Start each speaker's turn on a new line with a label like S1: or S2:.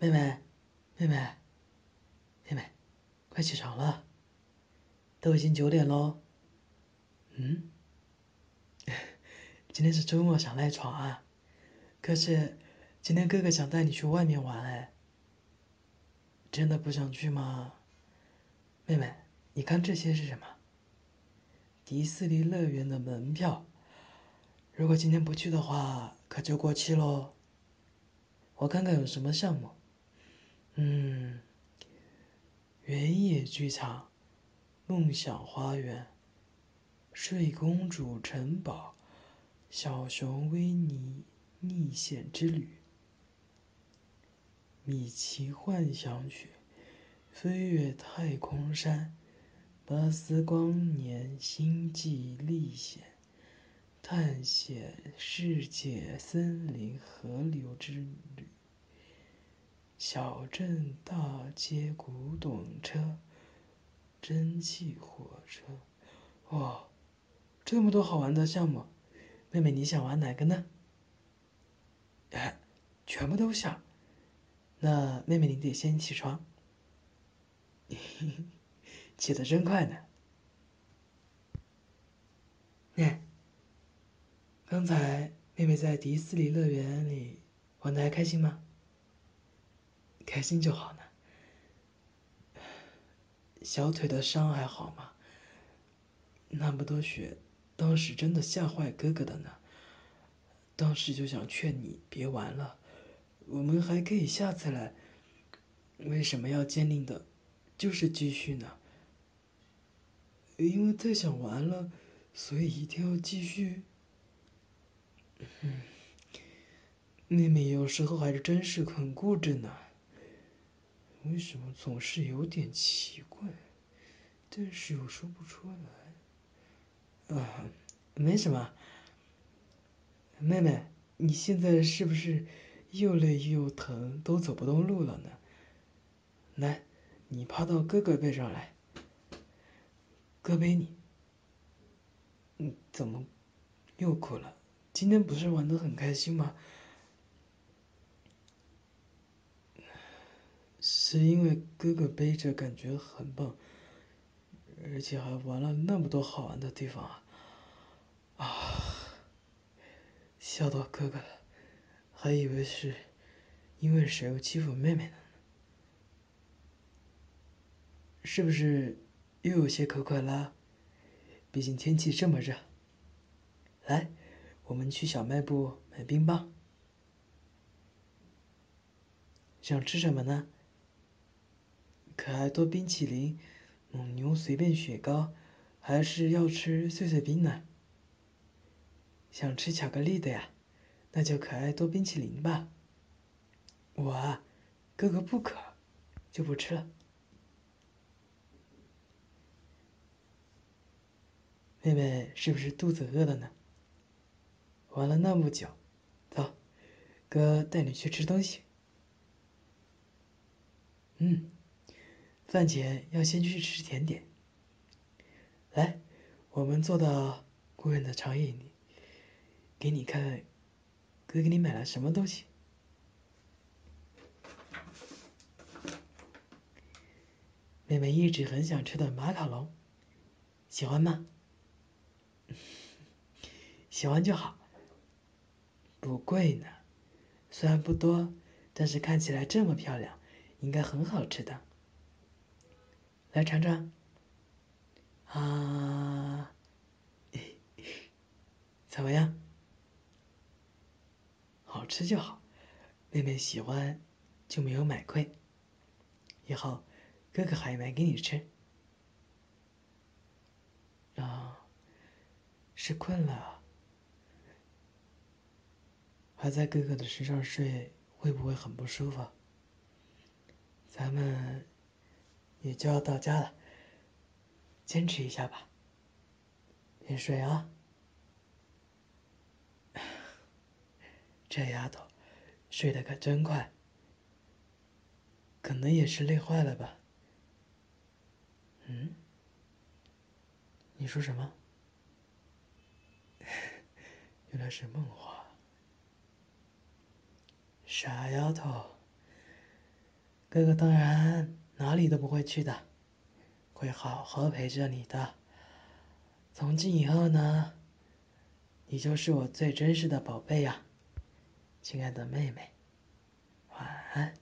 S1: 妹妹，妹妹，妹妹，快起床了，都已经九点喽。嗯？今天是周末，想赖床啊？可是今天哥哥想带你去外面玩，哎，真的不想去吗？妹妹，你看这些是什么？迪士尼乐园的门票，如果今天不去的话，可就过期喽。我看看有什么项目。嗯，原野剧场、梦想花园、睡公主城堡、小熊维尼历险之旅、米奇幻想曲、飞越太空山、巴斯光年星际历险、探险世界森林河流之旅。小镇大街古董车，蒸汽火车，哇，这么多好玩的项目，妹妹你想玩哪个呢？哎，全部都想。那妹妹你得先起床，起得真快呢。哎，刚才妹妹在迪士尼乐园里玩的还开心吗？开心就好呢。小腿的伤还好吗？那么多血，当时真的吓坏哥哥的呢。当时就想劝你别玩了，我们还可以下次来。为什么要坚定的，就是继续呢？因为太想玩了，所以一定要继续。妹妹有时候还是真是很固执呢。为什么总是有点奇怪，但是又说不出来？啊，没什么。妹妹，你现在是不是又累又疼，都走不动路了呢？来，你趴到哥哥背上来，哥背你。嗯，怎么又哭了？今天不是玩的很开心吗？是因为哥哥背着感觉很棒，而且还玩了那么多好玩的地方啊！啊，笑到哥哥了，还以为是因为谁又欺负妹妹呢？是不是又有些口渴了？毕竟天气这么热。来，我们去小卖部买冰棒。想吃什么呢？可爱多冰淇淋、蒙牛随便雪糕，还是要吃碎碎冰呢？想吃巧克力的呀，那就可爱多冰淇淋吧。我啊，哥哥不渴，就不吃了。妹妹是不是肚子饿了呢？玩了那么久，走，哥带你去吃东西。嗯。饭前要先去吃甜点。来，我们坐到顾问的长椅里，给你看，哥给你买了什么东西。妹妹一直很想吃的马卡龙，喜欢吗？喜欢就好。不贵呢，虽然不多，但是看起来这么漂亮，应该很好吃的。来尝尝，啊，怎么样？好吃就好，妹妹喜欢就没有买亏。以后哥哥还买给你吃。啊，是困了，还在哥哥的身上睡，会不会很不舒服？咱们。也就要到家了，坚持一下吧。别睡啊！这丫头睡得可真快，可能也是累坏了吧？嗯？你说什么？原来是梦话。傻丫头，哥哥当然哪里都不会去的，会好好陪着你的。从今以后呢，你就是我最珍视的宝贝呀，亲爱的妹妹，晚安。